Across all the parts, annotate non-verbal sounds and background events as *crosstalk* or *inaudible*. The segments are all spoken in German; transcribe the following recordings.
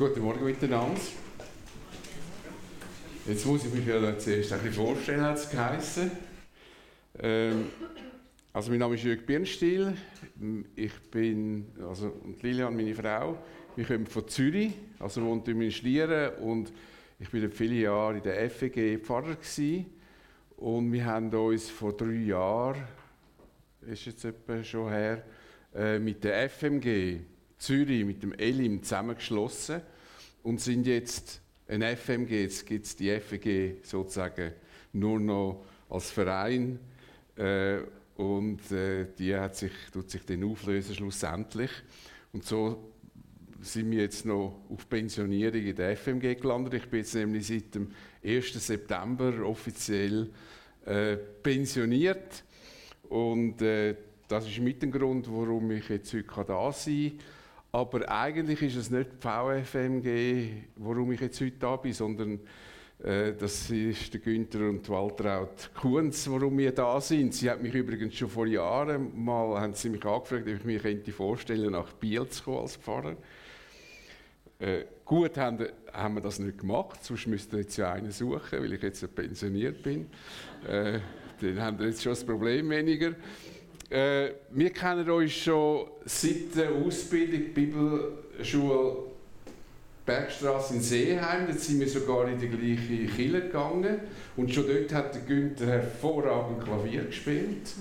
Guten Morgen miteinander. Jetzt muss ich mich ja zuerst ein bisschen vorstellen, hat es geheissen. Ähm, also mein Name ist Jörg Birnstiel. Ich bin, also und Lilian, meine Frau, wir kommen von Zürich, also wohnt in Schlieren und ich bin viele Jahre in der FEG Pfarrer gewesen. und wir haben uns vor drei Jahren, ist jetzt etwa schon her, äh, mit der FMG Zürich mit dem Elim zusammengeschlossen und sind jetzt ein FMG. Jetzt gibt es die FMG sozusagen nur noch als Verein äh, und äh, die hat sich, tut sich dann auflösen schlussendlich. Und so sind wir jetzt noch auf Pensionierung in der FMG gelandet. Ich bin jetzt nämlich seit dem 1. September offiziell äh, pensioniert und äh, das ist mit dem Grund, warum ich jetzt heute da sein kann aber eigentlich ist es nicht die VFMG, warum ich jetzt heute da bin, sondern äh, das ist der Günther und Waltraud Kunz, warum wir da sind. Sie hat mich übrigens schon vor Jahren mal haben sie mich angefragt, ob ich mir könnte vorstellen nach Biel zu kommen als Pfarrer. Äh, gut haben, haben wir das nicht gemacht, sonst müsste jetzt ja einen suchen, weil ich jetzt pensioniert bin. Äh, dann haben wir jetzt schon das Problem weniger. Äh, wir kennen uns schon seit der Ausbildung Bibelschule Bergstraße in Seeheim. Dort sind wir sogar in die gleiche Kille gegangen. Und schon dort hat der Günther hervorragend Klavier gespielt.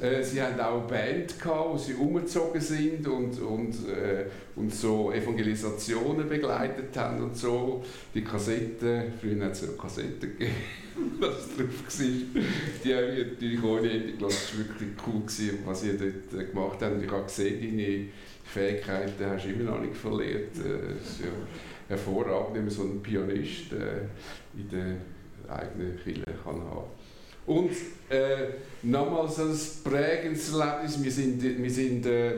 Äh, sie hatten auch eine Band, gehabt, wo sie umgezogen sind und, und, äh, und so Evangelisationen begleitet haben und so. Die Kassetten, früher hat es ja Kassetten gegeben, *laughs* was drauf war. Die haben wir natürlich ohne Ende gelassen. Das war wirklich cool, gewesen, was sie dort äh, gemacht haben. Ich habe gesehen, deine Fähigkeiten hast du immer noch nicht verliert. Äh, es ist ja hervorragend, wenn man so einen Pianist äh, in der eigenen Kirche kann haben und äh, nochmals ein prägendes Erlebnis. Wir sind, wir sind äh,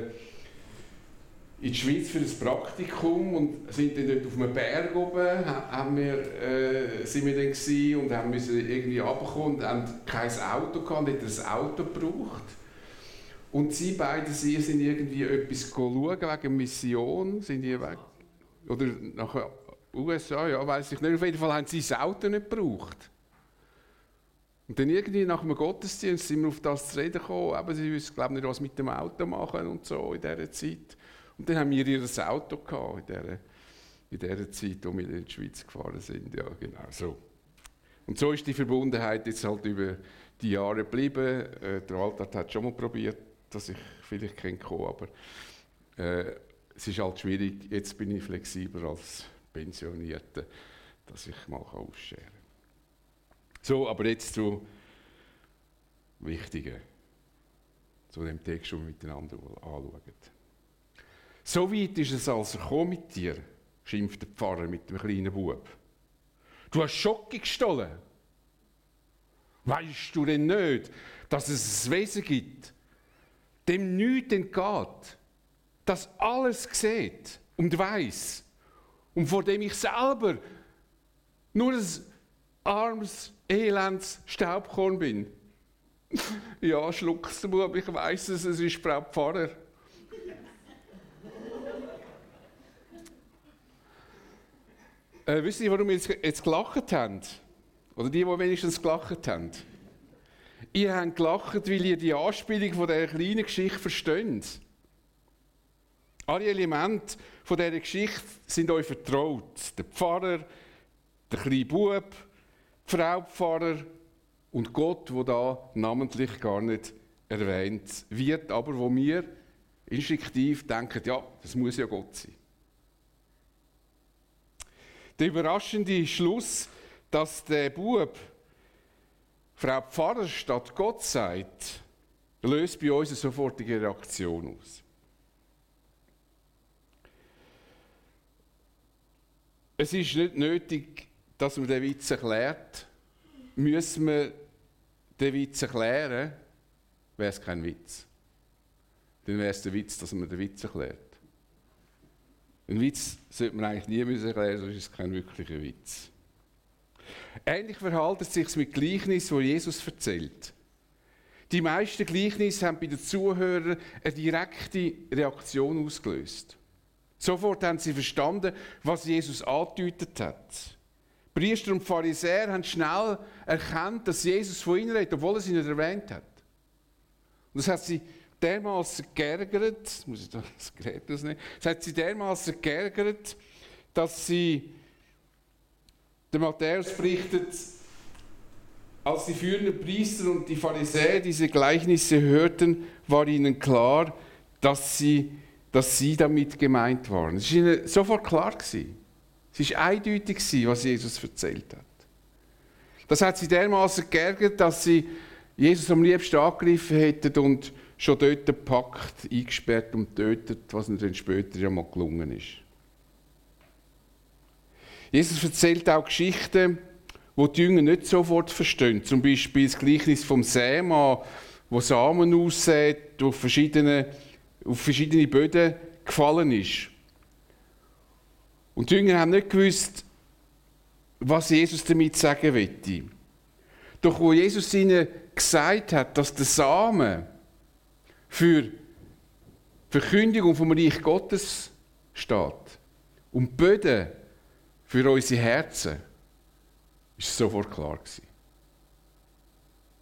in die Schweiz für ein Praktikum und sind dann dort auf einem Berg oben, haben wir, äh, sind wir dann und haben müssen irgendwie runterkommen und haben kein Auto gehabt, nicht ein Auto gebraucht. Und sie beide sie sind irgendwie etwas schauen wegen Mission, sind die weg. Oder nach USA, ja, weiß ich nicht. Auf jeden Fall haben sie das Auto nicht gebraucht. Und dann irgendwie nach dem Gottesdienst sind wir auf das zu reden gekommen, aber sie wissen, glaube nicht, was mit dem Auto machen und so in dieser Zeit. Und dann haben wir ihr Auto gehabt in dieser, in dieser Zeit, wo wir in die Schweiz gefahren sind. Ja, genau so. Und so ist die Verbundenheit jetzt halt über die Jahre geblieben. Äh, der Walter hat schon mal probiert, dass ich vielleicht kenne, aber äh, es ist halt schwierig. Jetzt bin ich flexibler als Pensionierte, dass ich mal ausscheren kann. So, aber jetzt zu Wichtigen, zu dem Text, den wir miteinander anschauen. So weit ist es also gekommen mit dir, schimpft der Pfarrer mit dem kleinen Bub. Du hast Schocke gestohlen. Weißt du denn nicht, dass es ein Wesen gibt, dem nichts entgeht, das alles sieht und weiß und vor dem ich selber nur ein armes elends Staubkorn bin. *laughs* ja, schluckst du, aber ich weiss es, es ist Frau Pfarrer. äh, wisst ihr, warum wir jetzt, jetzt gelacht haben? Oder die, die wenigstens gelacht haben? Ihr habt gelacht, weil ihr die Anspielung von dieser kleinen Geschichte versteht. Alle Elemente von dieser Geschichte sind euch vertraut. Der Pfarrer, der kleine Bub, Frau Pfarrer und Gott, wo da namentlich gar nicht erwähnt wird, aber wo wir instinktiv denken, ja, das muss ja Gott sein. Der überraschende Schluss, dass der Bub Frau Pfarrer statt Gott sagt, löst bei uns eine sofortige Reaktion aus. Es ist nicht nötig, dass man den Witz erklärt, müssen wir den Witz erklären, wäre es kein Witz. Dann wäre es der Witz, dass man den Witz erklärt. Ein Witz sollte man eigentlich nie erklären, sonst ist es kein wirklicher Witz. Ähnlich verhält es sich mit Gleichnissen, wo Jesus erzählt. Die meisten Gleichnisse haben bei den Zuhörern eine direkte Reaktion ausgelöst. Sofort haben sie verstanden, was Jesus angedeutet hat. Priester und Pharisäer haben schnell erkannt, dass Jesus von ihnen redet, obwohl er sie nicht erwähnt hat. Und das hat sie dermaßen geärgert, muss ich das Gerät rausnehmen, das hat sie dermaßen geärgert, dass sie, der Matthäus berichtet, als die führenden Priester und die Pharisäer diese Gleichnisse hörten, war ihnen klar, dass sie, dass sie damit gemeint waren. Es war ihnen sofort klar. Gewesen. Es war eindeutig, was Jesus erzählt hat. Das hat sie dermaßen geärgert, dass sie Jesus am liebsten angegriffen hätten und schon dort gepackt, eingesperrt und tötet, was ihnen dann später ja mal gelungen ist. Jesus erzählt auch Geschichten, wo die Jünger nicht sofort verstehen. Zum Beispiel das Gleichnis vom Sämann, wo Samen aussät, auf verschiedene, auf verschiedene Böden gefallen ist. Und die Jünger haben nicht gewusst, was Jesus damit sagen wollte. Doch wo Jesus ihnen gesagt hat, dass der Samen für die Verkündigung vom Reich Gottes steht und die Böden für unsere Herzen, ist es sofort klar gewesen.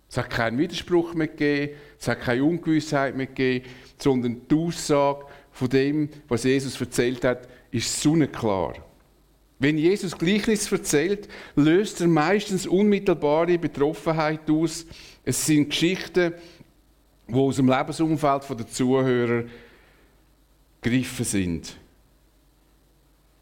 Es hat keinen Widerspruch mehr gegeben, es hat keine Ungewissheit mehr gegeben, sondern die Aussage von dem, was Jesus erzählt hat, ist sonnenklar. Wenn Jesus Gleichnis erzählt, löst er meistens unmittelbare Betroffenheit aus. Es sind Geschichten, die aus dem Lebensumfeld der Zuhörer gegriffen sind.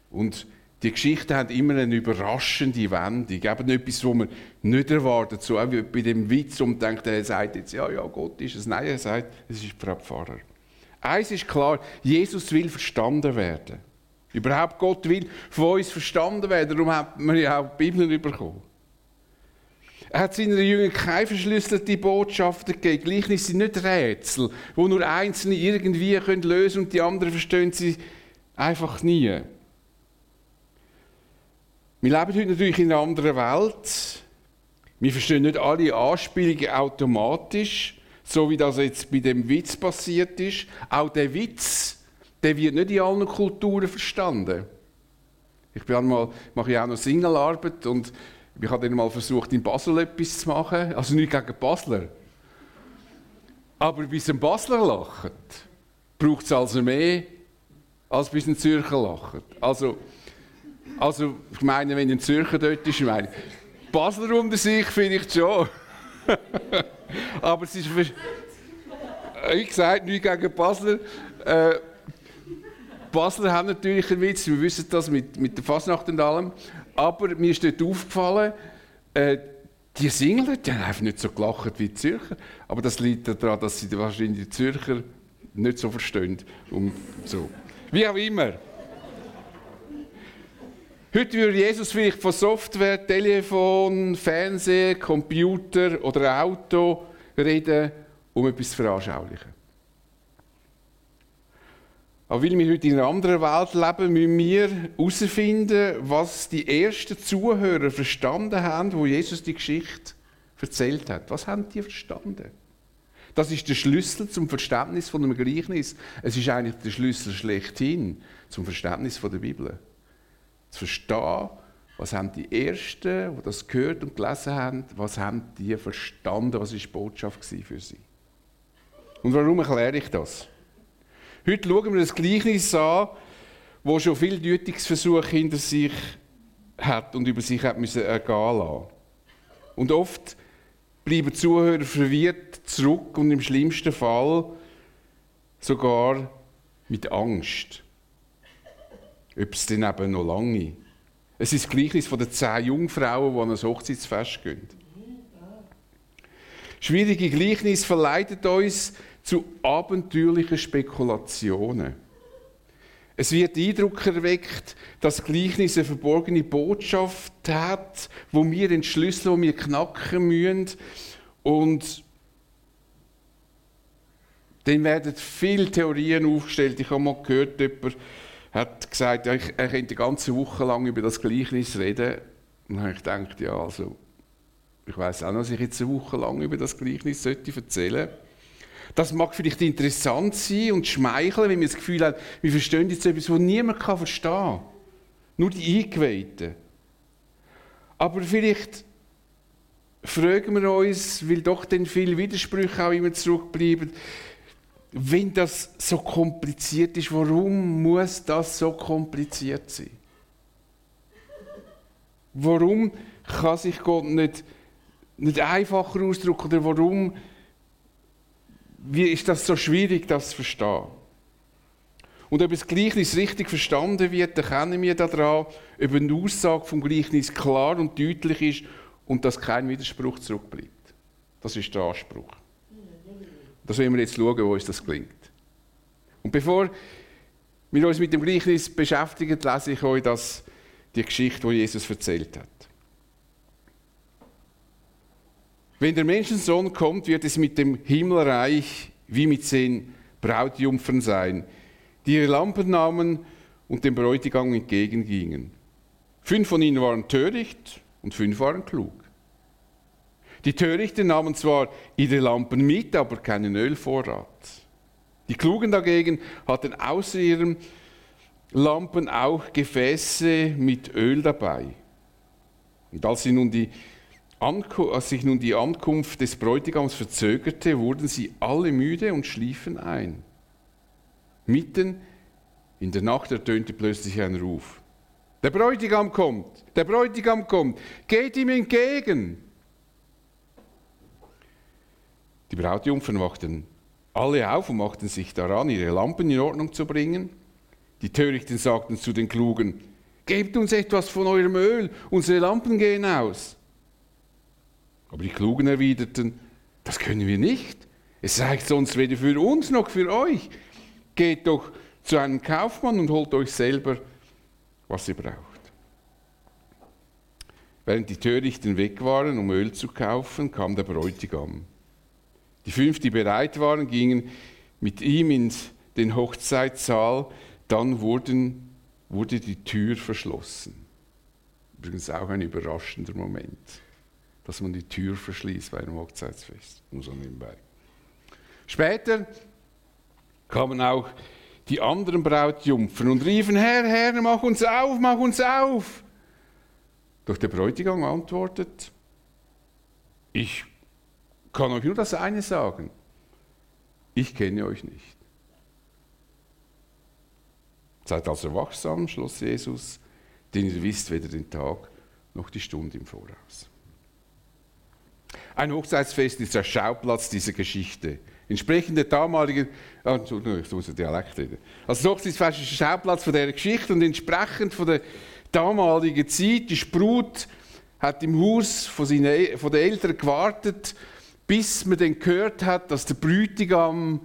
Und die Geschichten haben immer eine überraschende Wendung. Eben etwas, was man nicht erwartet. So wie bei dem Witz, und denkt, er sagt jetzt, ja, ja, Gott ist es. Nein, er sagt, es ist Frau Pfarrer. Eins ist klar, Jesus will verstanden werden. Überhaupt Gott will von uns verstanden werden. Darum hat man ja auch die Bibel bekommen. Er hat seinen Jüngern keine verschlüsselte Botschaften gegeben. Gleichnisse sind nicht Rätsel, wo nur Einzelne irgendwie können lösen und die anderen verstehen sie einfach nie. Wir leben heute natürlich in einer anderen Welt. Wir verstehen nicht alle Anspielungen automatisch, so wie das jetzt bei dem Witz passiert ist. Auch der Witz der wird nicht in allen Kulturen verstanden. Ich bin einmal, mache ja auch noch Singlearbeit und ich habe dann mal versucht, in Basel etwas zu machen. Also nicht gegen Basler. Aber bis ein Basler lacht, braucht es also mehr, als bis ein Zürcher lacht. Also, also ich meine, wenn ein Zürcher dort ist, ich meine, Basler unter sich finde ich schon. *laughs* Aber es ist, wie gesagt, nicht gegen Basler. Äh, Basler haben natürlich einen Witz, wir wissen das mit, mit der Fasnacht und allem. Aber mir ist dort aufgefallen, äh, die Singler, die haben einfach nicht so gelacht wie die Zürcher. Aber das liegt daran, dass sie wahrscheinlich die Zürcher nicht so verstehen. Und so. Wie auch immer. Heute würde Jesus vielleicht von Software, Telefon, Fernseher, Computer oder Auto reden, um etwas zu veranschaulichen. Aber weil wir heute in einer anderen Welt leben, müssen wir herausfinden, was die ersten Zuhörer verstanden haben, wo Jesus die Geschichte erzählt hat. Was haben die verstanden? Das ist der Schlüssel zum Verständnis von einem Gleichnis. Es ist eigentlich der Schlüssel schlechthin zum Verständnis von der Bibel. Zu verstehen, was haben die Ersten, die das gehört und gelesen haben, was haben die verstanden, was ist die Botschaft für sie. Und warum erkläre ich das? Heute schauen wir das Gleichnis an, wo schon viele Deutungsversuche hinter sich hat und über sich hat müssen ergehen lassen. Und oft bleiben Zuhörer verwirrt zurück und im schlimmsten Fall sogar mit Angst. Ob es dann eben noch lange. Es ist das Gleichnis von den zehn Jungfrauen, die an ein Hochzeitsfest gehen. Schwierige Gleichnis verleitet uns zu abenteuerlichen Spekulationen. Es wird der Eindruck erweckt, dass Gleichnis eine verborgene Botschaft hat, wo wir entschlüsseln, wo wir knacken müssen. Und dann werden viele Theorien aufgestellt. Ich habe mal gehört, jemand hat gesagt, er könnte eine ganze Woche lang über das Gleichnis reden. Und habe ich gedacht, ja, also, ich weiß auch noch, dass ich jetzt eine Woche lang über das Gleichnis erzählen sollte. Das mag vielleicht interessant sein und schmeicheln, wenn man das Gefühl hat, wir verstehen jetzt etwas, was niemand verstehen kann. Nur die Eingeweihten. Aber vielleicht fragen wir uns, weil doch dann viele Widersprüche auch immer zurückbleiben, wenn das so kompliziert ist, warum muss das so kompliziert sein? Warum kann sich Gott nicht, nicht einfacher ausdrücken oder warum wie ist das so schwierig, das zu verstehen? Und ob das Gleichnis richtig verstanden wird, erkennen wir daran, ob eine Aussage vom Gleichnis klar und deutlich ist und dass kein Widerspruch zurückbleibt. Das ist der Anspruch. Das wollen wir jetzt schauen, wo uns das gelingt. Und bevor wir uns mit dem Gleichnis beschäftigen, lese ich euch das, die Geschichte, die Jesus erzählt hat. Wenn der Menschensohn kommt, wird es mit dem Himmelreich wie mit zehn Brautjungfern sein, die ihre Lampen nahmen und dem Bräutigam entgegengingen. Fünf von ihnen waren töricht und fünf waren klug. Die Törichten nahmen zwar ihre Lampen mit, aber keinen Ölvorrat. Die Klugen dagegen hatten außer ihren Lampen auch Gefäße mit Öl dabei. Und als, nun als sich nun die Ankunft des Bräutigams verzögerte, wurden sie alle müde und schliefen ein. Mitten in der Nacht ertönte plötzlich ein Ruf. Der Bräutigam kommt, der Bräutigam kommt, geht ihm entgegen. Die Brautjungfern wachten alle auf und machten sich daran, ihre Lampen in Ordnung zu bringen. Die Törichten sagten zu den Klugen, Gebt uns etwas von eurem Öl, unsere Lampen gehen aus. Aber die Klugen erwiderten, das können wir nicht. Es reicht sonst weder für uns noch für euch. Geht doch zu einem Kaufmann und holt euch selber, was ihr braucht. Während die Törichten weg waren, um Öl zu kaufen, kam der Bräutigam. Die fünf, die bereit waren, gingen mit ihm in den Hochzeitssaal. Dann wurden, wurde die Tür verschlossen. Übrigens auch ein überraschender Moment, dass man die Tür verschließt bei einem Hochzeitsfest. Nur so nebenbei. Später kamen auch die anderen Brautjungfern und riefen, Herr, Herr, mach uns auf, mach uns auf. Doch der Bräutigam antwortet, ich kann euch nur das eine sagen, ich kenne euch nicht. Seid also wachsam, schloss Jesus, denn ihr wisst weder den Tag noch die Stunde im Voraus. Ein Hochzeitsfest ist der Schauplatz dieser Geschichte. Entsprechend der damaligen, ah, ich muss Dialekt reden. Also das Hochzeitsfest ist der Schauplatz von dieser Geschichte und entsprechend von der damaligen Zeit, die Sprut hat im Haus von, seinen, von den Eltern gewartet, bis man dann gehört hat, dass der Bräutigam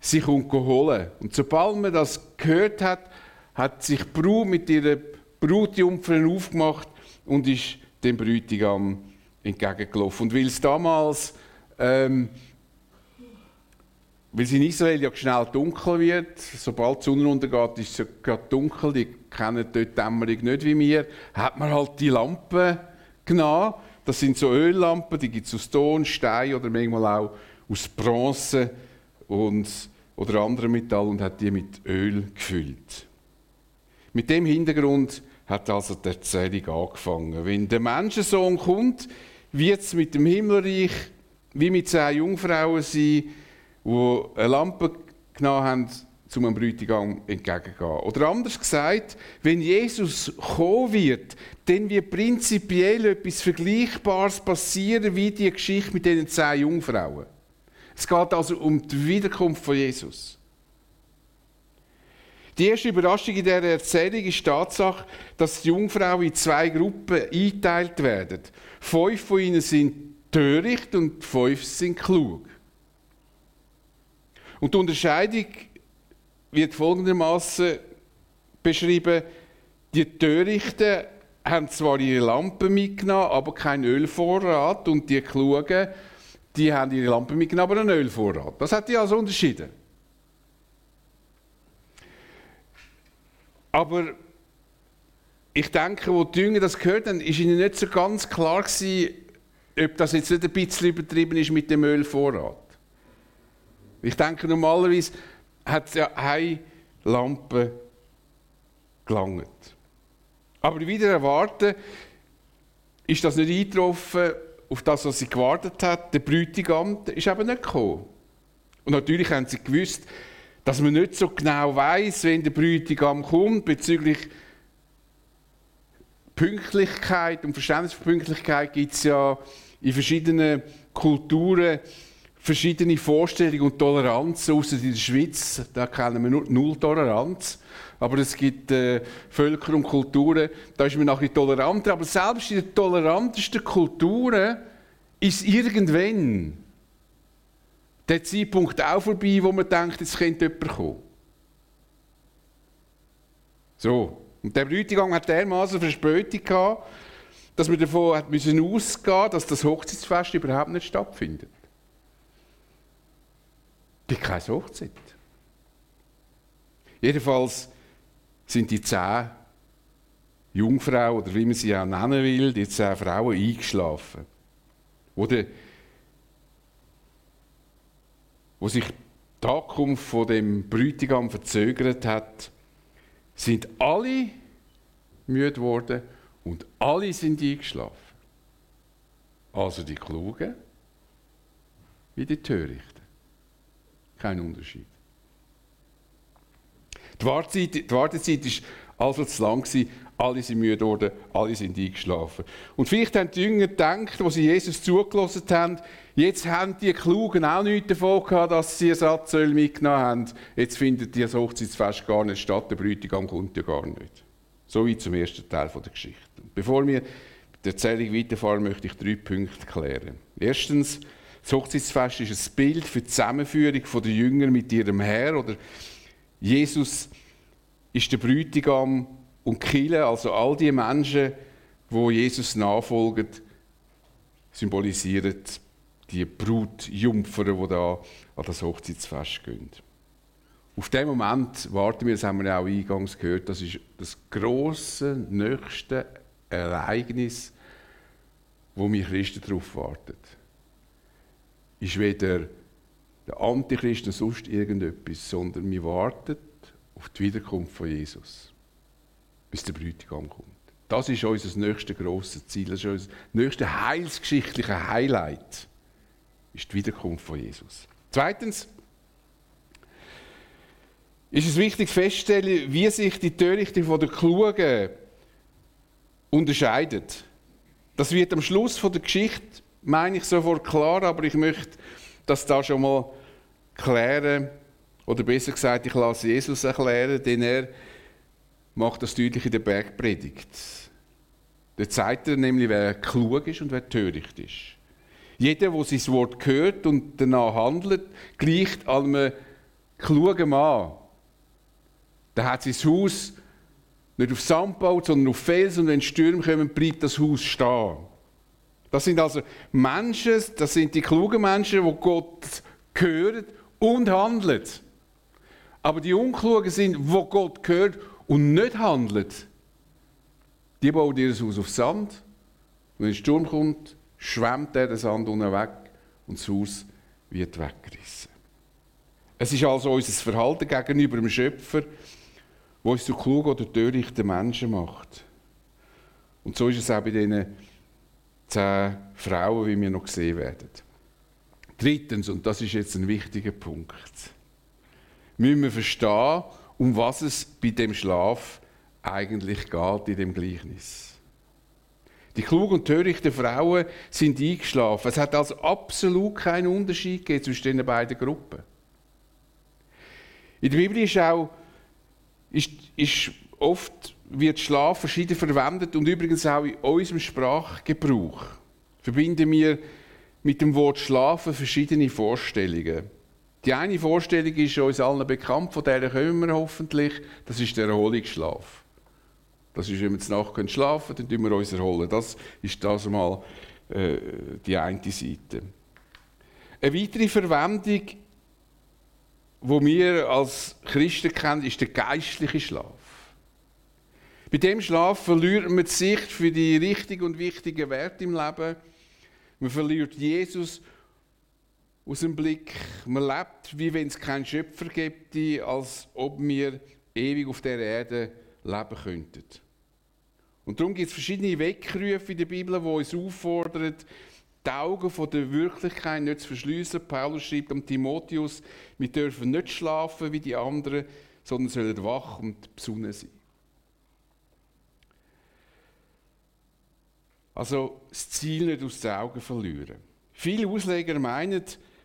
sich holen Und sobald man das gehört hat, hat sich die Brut mit ihren Brutjungfern aufgemacht und ist dem Bräutigam entgegengelaufen. Und weil es damals ähm, weil es in Israel ja schnell dunkel wird, sobald die Sonne untergeht, ist es gerade dunkel, die kennen dort die Dämmerung nicht wie wir, hat man halt die Lampen genommen. Das sind so Öllampen, die gibt es aus Ton, Stein oder manchmal auch aus Bronze und, oder anderem Metall und hat die mit Öl gefüllt. Mit dem Hintergrund hat also die Erzählung angefangen. Wenn der Menschensohn kommt, wird es mit dem Himmelreich wie mit zehn Jungfrauen sein, die eine Lampe genommen haben, um einem Bräutigam entgegenzugehen. Oder anders gesagt, wenn Jesus kommen wird, dann wird prinzipiell etwas Vergleichbares passieren wie die Geschichte mit diesen zehn Jungfrauen. Es geht also um die Wiederkunft von Jesus. Die erste Überraschung in dieser Erzählung ist die Tatsache, dass die Jungfrauen in zwei Gruppen eingeteilt werden. Fünf von ihnen sind töricht und fünf sind klug. Und die Unterscheidung wird folgendermaßen beschrieben: Die Törichten haben zwar ihre Lampen mitgenommen, aber keinen Ölvorrat, und die Klugen, die haben ihre Lampen mitgenommen, aber einen Ölvorrat. Das hat die also unterschieden. Aber ich denke, wo die Jünger das gehört haben, ist ihnen nicht so ganz klar gewesen, ob das jetzt nicht ein bisschen übertrieben ist mit dem Ölvorrat. Ich denke, normalerweise hat es ja eine Lampe gelangt. Aber wieder erwarten, ist das nicht eingetroffen auf das, was sie gewartet hat. Der Bräutigam ist eben nicht gekommen. Und natürlich haben sie gewusst, dass man nicht so genau weiß, wenn der Bräutigam kommt, bezüglich Pünktlichkeit und Verständnis von Pünktlichkeit gibt es ja in verschiedenen Kulturen verschiedene Vorstellungen und Toleranzen, außer in der Schweiz, da kennen wir nur Null Toleranz. Aber es gibt äh, Völker und Kulturen, da ist man noch ein toleranter. Aber selbst in den tolerantesten Kulturen ist irgendwann der Zeitpunkt auch vorbei, wo man denkt, jetzt könnte jemand kommen. So. Und der Bräutigam hat dermaßen Verspätung gehabt, dass man davon hat müssen ausgehen dass das Hochzeitsfest überhaupt nicht stattfindet. Gibt keine Hochzeit. Jedenfalls sind die zehn Jungfrauen, oder wie man sie auch nennen will, die zehn Frauen eingeschlafen. Oder wo sich die Ankunft von dem Bräutigam verzögert hat, sind alle müde geworden und alle sind eingeschlafen. Also die Klugen wie die Törichten. Kein Unterschied. Die Wartezeit, die Wartezeit ist also zu lang gewesen. Alle sind müde geworden, alle sind eingeschlafen. Und vielleicht haben die Jünger gedacht, als sie Jesus zugelassen haben, jetzt haben die Klugen auch nichts davon gehabt, dass sie Ersatzöl mitgenommen haben. Jetzt findet das Hochzeitsfest gar nicht statt, der Bräutigam kommt ja gar nicht. So wie zum ersten Teil der Geschichte. Bevor wir der Erzählung weiterfahren, möchte ich drei Punkte klären. Erstens, das Hochzeitsfest ist ein Bild für die Zusammenführung der Jünger mit ihrem Herr. Oder Jesus ist der Bräutigam und Kille, also all die Menschen, wo Jesus nachfolgen, symbolisieren die Brutjungfer, die da an das Hochzeitsfest gehen. Auf den Moment warten wir, das haben wir auch eingangs gehört, das ist das große, nächste Ereignis, wo wir Christen darauf warten. Ist weder der Antichrist noch sonst irgendetwas, sondern wir warten auf die Wiederkunft von Jesus bis der Bräutigam kommt. Das ist unser nächstes grosses Ziel, das ist unser nächstes heilsgeschichtliches Highlight, ist die Wiederkunft von Jesus. Zweitens ist es wichtig festzustellen, wie sich die Törichte von der Klugen unterscheidet. Das wird am Schluss von der Geschichte, meine ich, sofort klar, aber ich möchte das da schon mal klären, oder besser gesagt, ich lasse Jesus erklären, denn er macht das deutlich in der Bergpredigt. Da zeigt er nämlich, wer klug ist und wer töricht ist. Jeder, der sein Wort hört und danach handelt, gleicht einem klugen Mann. Der hat sein Haus nicht auf Sand gebaut, sondern auf Fels und wenn Stürme kommen, bleibt das Haus stehen. Das sind also Menschen, das sind die klugen Menschen, die Gott hören und handeln. Aber die Unklugen sind, wo Gott gehört und nicht handelt, die bauen ihr Haus auf Sand. Wenn ein Sturm kommt, schwemmt der den Sand unten weg und das Haus wird weggerissen. Es ist also unser Verhalten gegenüber dem Schöpfer, wo uns zu klug oder törichten Menschen macht. Und so ist es auch bei diesen zehn Frauen, wie wir noch sehen werden. Drittens, und das ist jetzt ein wichtiger Punkt, müssen wir verstehen, um was es bei dem Schlaf eigentlich geht in dem Gleichnis. Die klugen und törichten Frauen sind eingeschlafen. Es hat also absolut keinen Unterschied gegeben zwischen den beiden Gruppen. In der Bibel ist auch ist, ist oft wird Schlaf verschieden verwendet und übrigens auch in unserem Sprachgebrauch verbinden wir mit dem Wort Schlafen verschiedene Vorstellungen. Die eine Vorstellung ist uns allen bekannt, von der kommen wir hoffentlich, das ist der Erholungsschlaf. Das ist, wenn wir Nacht schlafen können, dann wir uns erholen. Das ist das mal äh, die eine Seite. Eine weitere Verwendung, die wir als Christen kennen, ist der geistliche Schlaf. Bei dem Schlaf verliert man die Sicht für die richtigen und wichtigen Werte im Leben. Man verliert Jesus aus dem Blick. Man lebt, wie wenn es keinen Schöpfer gibt, als ob wir ewig auf der Erde leben könnten. Und darum gibt es verschiedene Weckrufe in der Bibel, die uns auffordern, die Augen von der Wirklichkeit nicht zu verschliessen. Paulus schreibt am Timotheus, wir dürfen nicht schlafen wie die anderen, sondern sollen wach und besonnen sein. Also das Ziel nicht aus den Augen verlieren. Viele Ausleger meinen,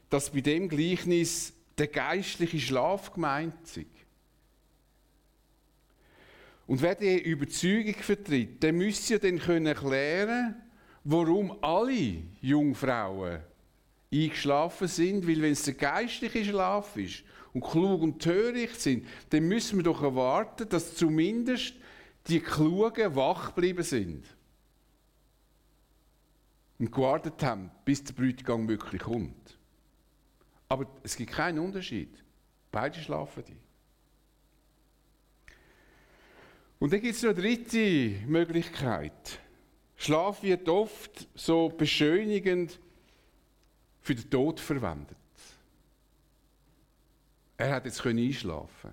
dass bei dem Gleichnis der geistliche Schlaf gemeint ist. Und wer diese Überzeugung vertritt, der müsste ja dann können erklären, warum alle Jungfrauen eingeschlafen sind, weil wenn es der geistliche Schlaf ist und klug und töricht sind, dann müssen wir doch erwarten, dass zumindest die Klugen wach geblieben sind und gewartet haben, bis der Bräutigam wirklich kommt. Aber es gibt keinen Unterschied. Beide schlafen die. Und dann gibt es noch eine dritte Möglichkeit. Schlaf wird oft so beschönigend für den Tod verwendet. Er hat jetzt einschlafen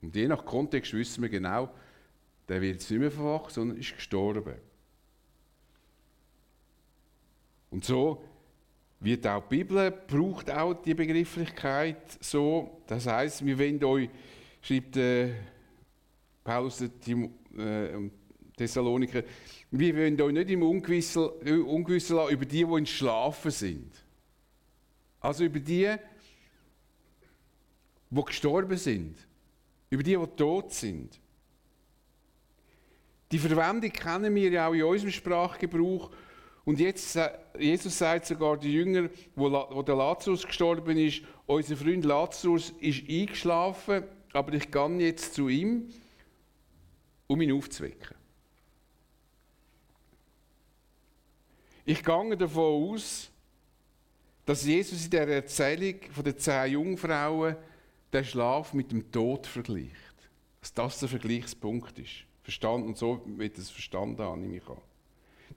Und je nach Kontext wissen wir genau, der wird jetzt nicht mehr verwacht, sondern ist gestorben. Und so wird auch die Bibel, braucht auch die Begrifflichkeit so. Das heißt, wir wollen euch, schreibt äh, Paulus äh, Thessaloniker, wir wollen euch nicht im Ungewissen, Ungewissen lassen über die, die in Schlafen sind. Also über die, die gestorben sind. Über die, die tot sind. Die Verwendung kennen wir ja auch in unserem Sprachgebrauch. Und jetzt, Jesus sagt sogar die Jünger, wo, wo der Lazarus gestorben ist, unser Freund Lazarus ist eingeschlafen, aber ich gehe jetzt zu ihm um ihn aufzuwecken. Ich gehe davon aus, dass Jesus in der Erzählung von den zehn Jungfrauen den Schlaf mit dem Tod vergleicht. Dass das der Vergleichspunkt ist. Verstanden und so wird es verstanden an, nehme ich an.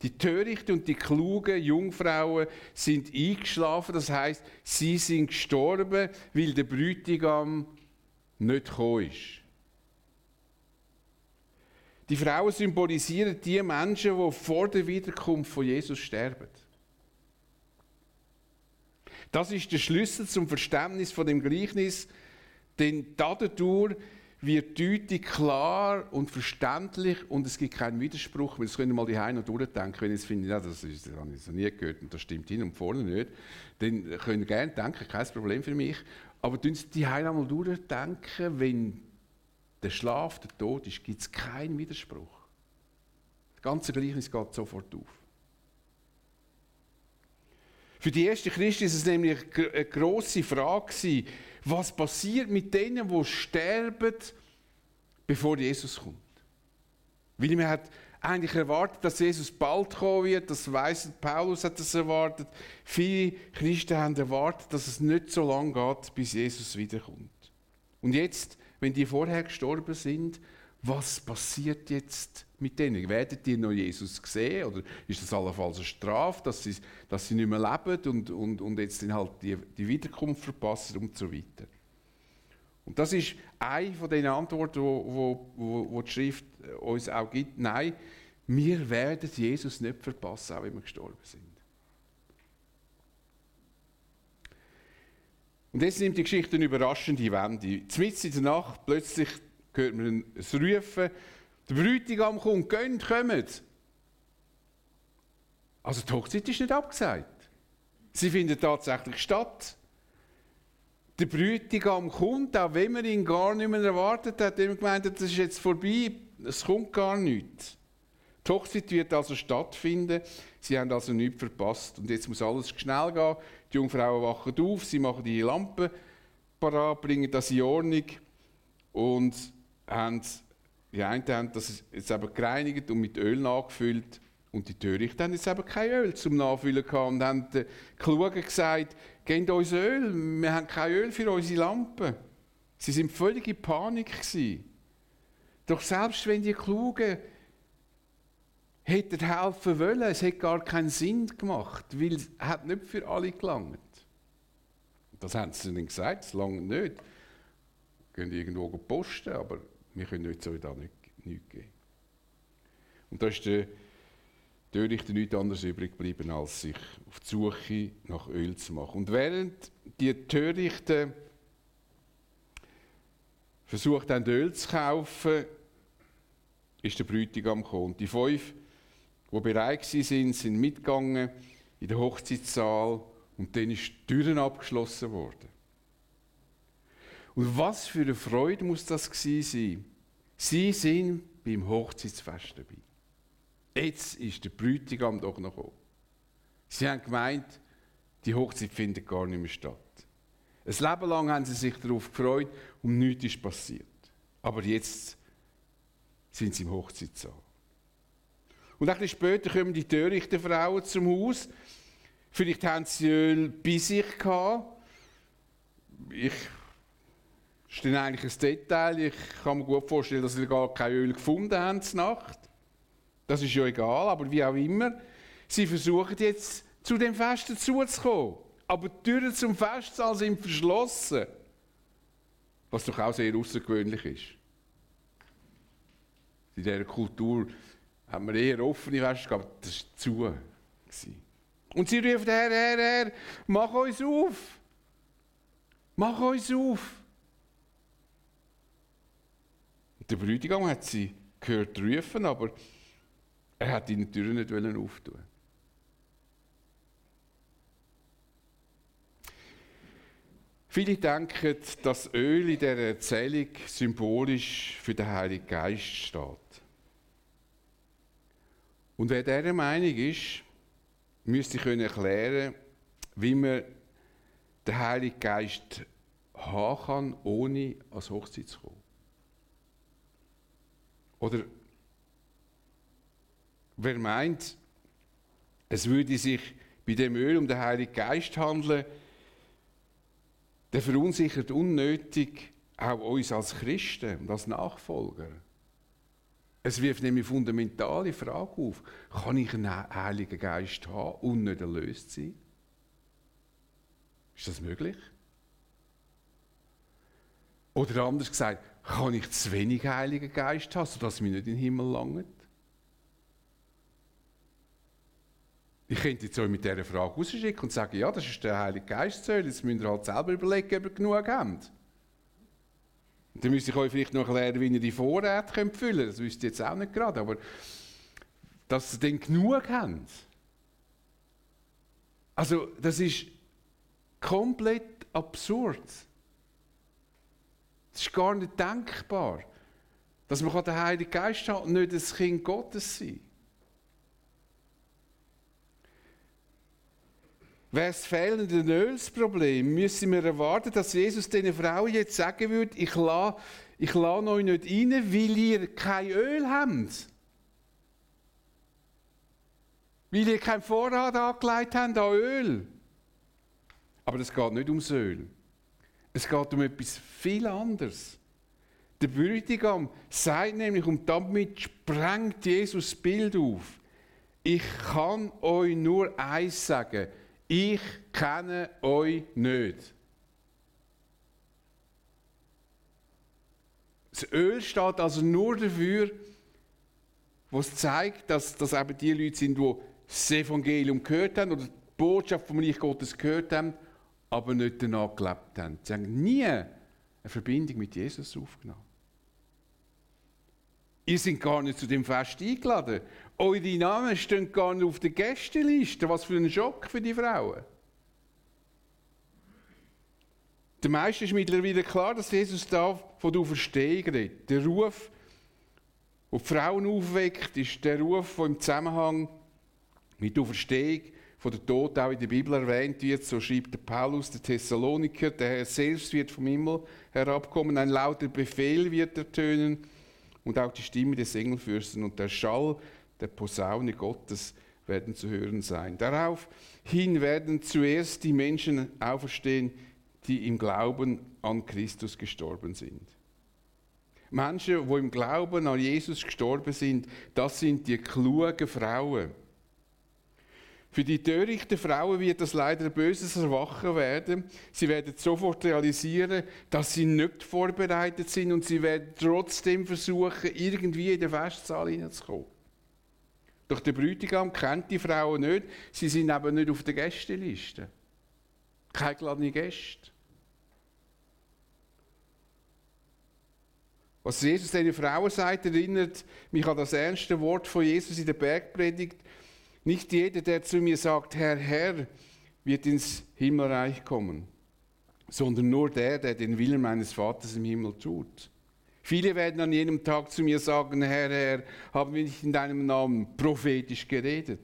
Die törichten und die klugen Jungfrauen sind eingeschlafen, das heißt, sie sind gestorben, weil der Bräutigam nicht gekommen ist. Die Frauen symbolisieren die Menschen, die vor der Wiederkunft von Jesus sterben. Das ist der Schlüssel zum Verständnis von dem Gleichnis, denn dadurch wird deutlich klar und verständlich und es gibt keinen Widerspruch, weil das können mal die Heim noch durchdenken, wenn ich finde, ja, das, ist, das habe ich noch nie gehört und das stimmt hin und vorne nicht, dann können Sie gerne denken, kein Problem für mich, aber tun Sie die Heim einmal durchdenken, wenn der Schlaf, der Tod ist, gibt es keinen Widerspruch. Das ganze Gleichnis geht sofort auf. Für die ersten Christen ist es nämlich eine grosse Frage was passiert mit denen, die sterben, bevor Jesus kommt. Weil man hat eigentlich erwartet, dass Jesus bald kommen wird, das weiss Paulus hat das erwartet. Viele Christen haben erwartet, dass es nicht so lange geht, bis Jesus wiederkommt. Und jetzt wenn die vorher gestorben sind, was passiert jetzt mit denen? Werden die noch Jesus sehen? Oder ist das allenfalls eine Strafe, dass sie, dass sie nicht mehr leben und, und, und jetzt dann halt die, die Wiederkunft verpassen und so weiter? Und das ist eine von den Antworten, wo, wo, wo die Schrift uns auch gibt. Nein, wir werden Jesus nicht verpassen, auch wenn wir gestorben sind. Und jetzt nimmt die Geschichte eine überraschende Wende. Mitten in der Nacht plötzlich hört man es rufen, der Bräutigam kommt, geht, kommt. Also die Hochzeit ist nicht abgesagt. Sie findet tatsächlich statt. Der Bräutigam kommt, auch wenn man ihn gar nicht mehr erwartet hat. Er gemeint, das ist jetzt vorbei, es kommt gar nichts. Die Hochzeit wird also stattfinden. Sie haben also nichts verpasst. Und jetzt muss alles schnell gehen. Die Jungfrauen wachen auf, sie machen die Lampen parat, bringen das in Ordnung und haben, die einen haben das jetzt eben gereinigt und mit Öl nachgefüllt. Und die Törichten haben jetzt eben kein Öl zum Nachfüllen gehabt und haben den Klugen gesagt, gebt uns Öl, wir haben kein Öl für unsere Lampen. Sie sind völlig in Panik gewesen. Doch selbst wenn die Klugen hätten helfen wollen. Es hätte gar keinen Sinn gemacht, weil es nicht für alle gelangt. Das haben sie ihnen gesagt, es lange nicht. Wir können irgendwo posten, aber wir können euch so da nicht, nichts geben. Und da ist der Törichte nichts anderes übrig geblieben, als sich auf die Suche nach Öl zu machen. Und während die Törichten versucht haben, Öl zu kaufen, ist der Bräutigam gekommen. Und die fünf, die bereit waren, sind mitgegangen in den Hochzeitssaal und dann ist die Türen abgeschlossen worden. Und was für eine Freude muss das gewesen sein? Sie sind beim Hochzeitsfest dabei. Jetzt ist der Bräutigam doch noch gekommen. Sie haben gemeint, die Hochzeit findet gar nicht mehr statt. Ein Leben lang haben sie sich darauf gefreut und nichts ist passiert. Aber jetzt sind sie im Hochzeitssaal. Und ein bisschen später kommen die törichten Frauen zum Haus Vielleicht haben sie Öl bei sich gehabt. Ich ist eigentlich ein Detail. Ich kann mir gut vorstellen, dass sie gar kein Öl gefunden haben zur Nacht. Das ist ja egal, aber wie auch immer. Sie versuchen jetzt zu dem Fest dazuzukommen. Aber die Türen zum Festsaal sind verschlossen. Was doch auch sehr außergewöhnlich ist. In dieser Kultur haben wir eher offene Feste gehabt. Das war zu. Und sie ruft, Herr, Herr, Herr, mach uns auf. Mach uns auf. Und der Bräutigam hat sie gehört rufen, aber er hat die Tür nicht auftun Viele denken, dass Öl in dieser Erzählung symbolisch für den Heiligen Geist steht. Und wer dieser Meinung ist, müsste ich erklären wie man den Heiligen Geist haben kann, ohne als Hochzeit zu kommen. Oder wer meint, es würde sich bei dem Öl um den Heiligen Geist handeln, der verunsichert unnötig auch uns als Christen und als Nachfolger. Es wirft nämlich fundamentale Frage auf. Kann ich einen Heiligen Geist haben und nicht erlöst sein? Ist das möglich? Oder anders gesagt, kann ich zu wenig Heiligen Geist haben, sodass mir nicht in den Himmel langt? Ich könnte jetzt euch mit dieser Frage rausschicken und sagen, ja, das ist der Heilige Geist, jetzt müsst ihr halt selber überlegen, ob ihr genug habt. Und dann müsste ich euch vielleicht noch erklären, wie ihr die Vorräte könnt füllen könnt. Das wüsst ihr jetzt auch nicht gerade. Aber dass ihr dann genug habt. Also, das ist komplett absurd. Das ist gar nicht denkbar, dass man den Heiligen Geist hat und nicht das Kind Gottes sein Wäre das fehlende Ölsproblem, müssen wir erwarten, dass Jesus diesen Frauen jetzt sagen würde, ich lasse ich lasse euch nicht rein, weil ihr kein Öl habt. Weil ihr keinen Vorrat angelegt habt an Öl. Aber es geht nicht ums Öl. Es geht um etwas viel anderes. Der Bräutigam sagt nämlich, und damit sprengt Jesus das Bild auf. Ich kann euch nur eins sagen ich kenne euch nicht. Das Öl steht also nur dafür, was zeigt, dass das eben die Leute sind, die das Evangelium gehört haben oder die Botschaft vom Reich Gottes gehört haben, aber nicht danach gelebt haben. Sie haben nie eine Verbindung mit Jesus aufgenommen. Ihr seid gar nicht zu dem Fest eingeladen. Eure Namen stehen gar nicht auf der Gästeliste. Was für ein Schock für die Frauen. Der meisten ist mittlerweile klar, dass Jesus da von der Auferstehung redet. Der Ruf, der die Frauen aufweckt, ist der Ruf, der im Zusammenhang mit der Auferstehung von der Tod auch in der Bibel erwähnt wird. So schreibt der Paulus, der Thessaloniker, der Herr selbst wird vom Himmel herabkommen, ein lauter Befehl wird ertönen und auch die Stimme des Engelfürsten und der Schall der Posaune Gottes werden zu hören sein. Daraufhin werden zuerst die Menschen auferstehen, die im Glauben an Christus gestorben sind. Menschen, die im Glauben an Jesus gestorben sind, das sind die klugen Frauen. Für die törichten Frauen wird das leider ein böses Erwachen werden. Sie werden sofort realisieren, dass sie nicht vorbereitet sind und sie werden trotzdem versuchen, irgendwie in den Festsaal hineinzukommen. Doch der Bräutigam kennt die Frauen nicht. Sie sind eben nicht auf der Gästeliste. Keine geladene Gäste. Was Jesus den Frauen sagt, erinnert mich an das ernste Wort von Jesus in der Bergpredigt. Nicht jeder, der zu mir sagt, Herr, Herr, wird ins Himmelreich kommen, sondern nur der, der den Willen meines Vaters im Himmel tut. Viele werden an jenem Tag zu mir sagen, Herr, Herr, haben wir nicht in deinem Namen prophetisch geredet,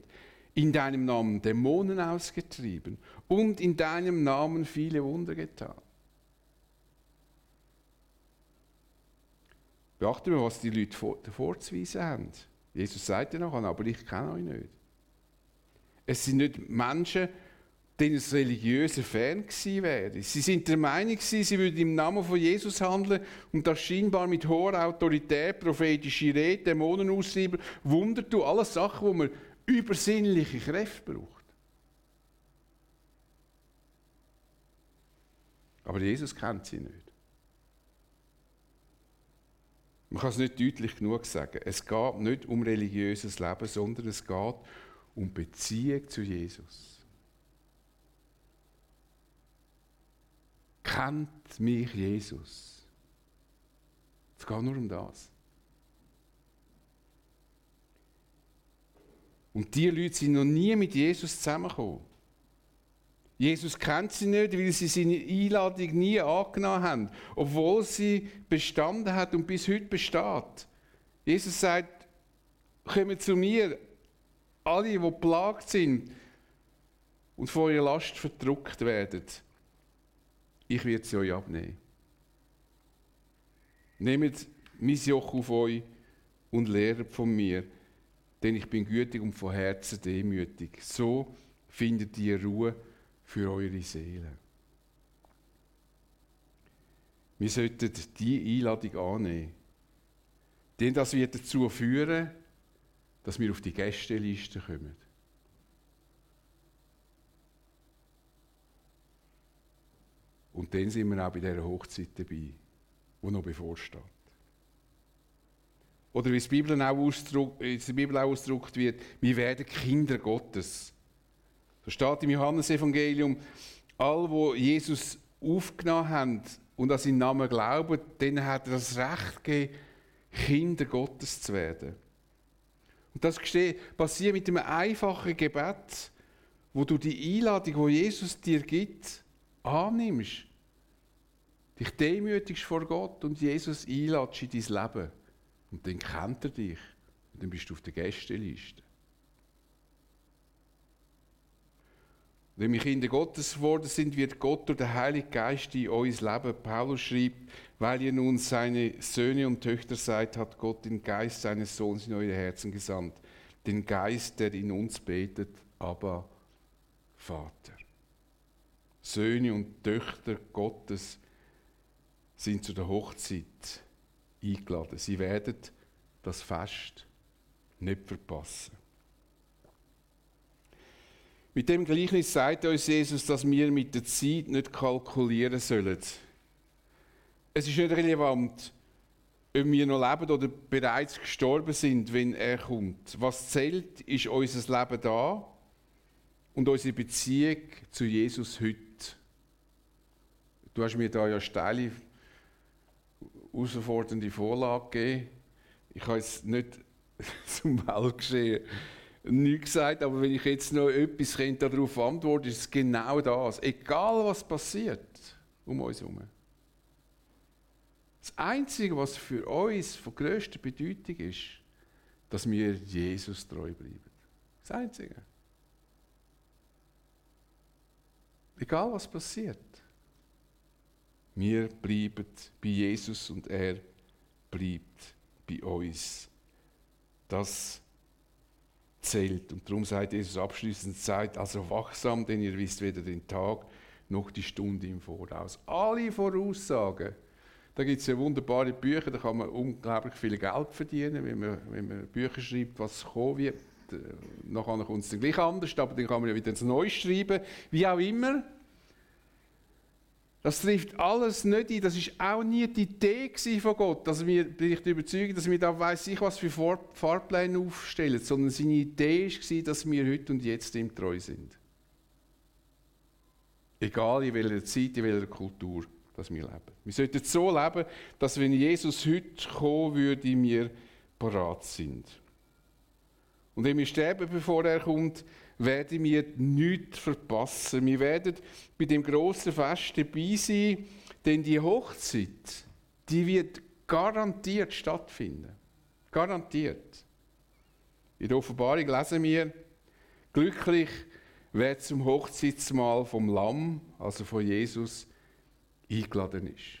in deinem Namen Dämonen ausgetrieben und in deinem Namen viele Wunder getan. Beachten wir, was die Leute vorzuweisen haben. Jesus sagte noch, aber ich kenne euch nicht. Es sind nicht Menschen, denen es religiöser Fan gewesen wäre. Sie sind der Meinung gewesen, sie würden im Namen von Jesus handeln und das scheinbar mit hoher Autorität, prophetische Rede, Dämonen austreiben, Wunder tun, alles Sachen, wo man übersinnliche Kräfte braucht. Aber Jesus kennt sie nicht. Man kann es nicht deutlich genug sagen. Es geht nicht um religiöses Leben, sondern es geht um Beziehung zu Jesus. Kennt mich Jesus? Es geht nur um das. Und die Leute sind noch nie mit Jesus zusammengekommen. Jesus kennt sie nicht, weil sie seine Einladung nie angenommen haben, obwohl sie bestanden hat und bis heute besteht. Jesus sagt, kommt zu mir, alle, die plagt sind und vor ihrer Last verdruckt werden, ich werde sie euch abnehmen. Nehmt mein Joch auf euch und lehrt von mir, denn ich bin gütig und von Herzen demütig. So findet ihr Ruhe für eure Seele. Wir sollten diese Einladung annehmen. Denn das wird dazu führen, dass wir auf die Gästeliste kommen. Und dann sind wir auch bei dieser Hochzeit dabei, die noch bevorsteht. Oder wie es ausdruckt, in der Bibel auch ausgedrückt wird, wir werden Kinder Gottes. So steht im Johannesevangelium, all, wo Jesus aufgenommen haben und an seinen Namen glauben, denen hat er das Recht gegeben, Kinder Gottes zu werden. Und das passiert mit einem einfachen Gebet, wo du die Einladung, wo Jesus dir gibt, annimmst. Dich demütigst vor Gott und Jesus einladest in dein Leben. Und dann kennt er dich. Und dann bist du auf der Gästeliste. Wenn wir Kinder Gottes geworden sind, wird Gott durch den Heiligen Geist in uns leben. Paulus schreibt, weil ihr nun seine Söhne und Töchter seid, hat Gott den Geist seines Sohns in eure Herzen gesandt. Den Geist, der in uns betet, aber Vater. Söhne und Töchter Gottes sind zu der Hochzeit eingeladen. Sie werden das Fest nicht verpassen. Mit dem Gleichnis sagt uns Jesus, dass wir mit der Zeit nicht kalkulieren sollen. Es ist nicht relevant, ob wir noch leben oder bereits gestorben sind, wenn er kommt. Was zählt, ist unser Leben da und unsere Beziehung zu Jesus heute. Du hast mir da ja steile, herausfordernde Vorlage gegeben. Ich habe es nicht *laughs* zum Weltgeschehen nichts gesagt, aber wenn ich jetzt noch etwas könnte darauf antworten, ist es genau das. Egal was passiert um uns herum. Das Einzige, was für uns von größter Bedeutung ist, dass wir Jesus treu bleiben. Das Einzige. Egal was passiert. Wir bleiben bei Jesus und er bleibt bei uns. Das zählt. Und darum sagt Jesus abschließend, seid also wachsam, denn ihr wisst weder den Tag noch die Stunde im Voraus. Alle Voraussagen, Da gibt es ja wunderbare Bücher, da kann man unglaublich viel Geld verdienen, wenn man, wenn man Bücher schreibt, was kommen wird. Nachher kommt es dann gleich anders, aber dann kann man ja wieder ein neues schreiben. Wie auch immer. Das trifft alles nicht ein. Das ist auch nie die Idee von Gott, dass wir, ich überzeugt, dass wir da weiß ich was für Fahrpläne aufstellen, sondern seine Idee war, dass wir heute und jetzt ihm treu sind. Egal in welcher Zeit, in welcher Kultur dass wir leben. Wir sollten so leben, dass wenn Jesus heute kommen würde, wir parat sind. Und wenn wir sterben, bevor er kommt, werden wir nichts verpassen. Wir werden bei dem grossen Fest dabei sein, denn die Hochzeit, die wird garantiert stattfinden. Garantiert. In der Offenbarung lesen wir, glücklich wer zum Hochzeitsmahl vom Lamm, also von Jesus, eingeladen ist.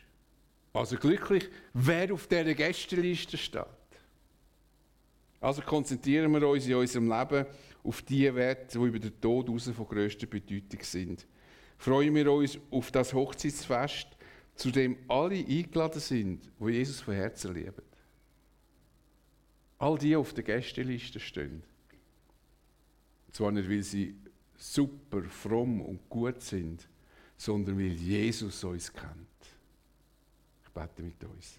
Also glücklich, wer auf dieser Gästeliste steht. Also konzentrieren wir uns in unserem Leben auf die Werte, die über den Tod heraus von grösster Bedeutung sind. Freuen wir uns auf das Hochzeitsfest, zu dem alle eingeladen sind, wo Jesus von Herzen lieben. All die auf der Gästeliste stehen. Und zwar nicht, weil sie super, fromm und gut sind, sondern weil Jesus uns kennt. Ich bete mit uns.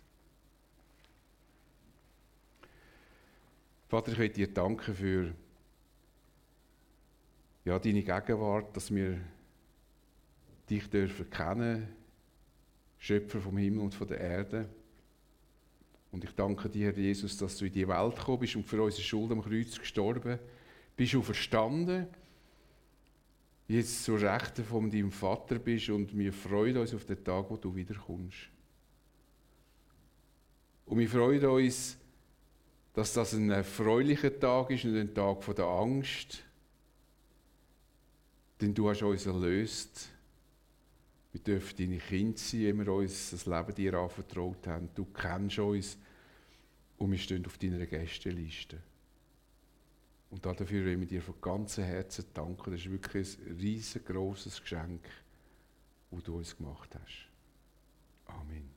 Vater, ich möchte dir danken für ja, deine Gegenwart, dass wir dich dürfen kennen, Schöpfer vom Himmel und von der Erde. Und ich danke dir, Herr Jesus, dass du in die Welt gekommen bist und für unsere Schuld am Kreuz gestorben bist. Du verstanden, jetzt zur Rechten von deinem Vater bist und wir freuen uns auf den Tag, wo du wiederkommst. Und wir freuen uns, dass das ein erfreulicher Tag ist und ein Tag der Angst. Denn du hast uns erlöst. Wir dürfen deine Kinder sein, wenn wir uns das Leben dir anvertraut haben. Du kennst uns und wir stehen auf deiner Gästeliste. Und dafür will ich dir von ganzem Herzen danken. Das ist wirklich ein riesengroßes Geschenk, das du uns gemacht hast. Amen.